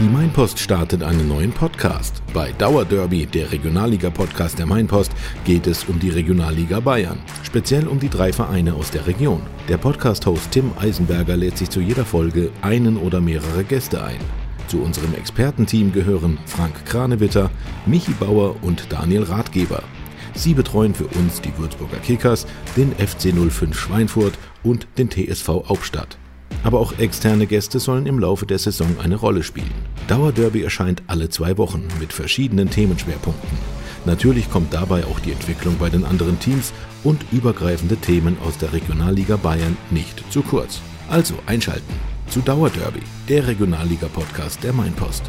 Die Mainpost startet einen neuen Podcast. Bei Dauerderby, der Regionalliga-Podcast der Mainpost, geht es um die Regionalliga Bayern. Speziell um die drei Vereine aus der Region. Der Podcast-Host Tim Eisenberger lädt sich zu jeder Folge einen oder mehrere Gäste ein. Zu unserem Expertenteam gehören Frank Kranewitter, Michi Bauer und Daniel Ratgeber. Sie betreuen für uns die Würzburger Kickers, den FC 05 Schweinfurt und den TSV Hauptstadt. Aber auch externe Gäste sollen im Laufe der Saison eine Rolle spielen. Dauerderby erscheint alle zwei Wochen mit verschiedenen Themenschwerpunkten. Natürlich kommt dabei auch die Entwicklung bei den anderen Teams und übergreifende Themen aus der Regionalliga Bayern nicht zu kurz. Also einschalten zu Dauerderby, der Regionalliga-Podcast der Mainpost.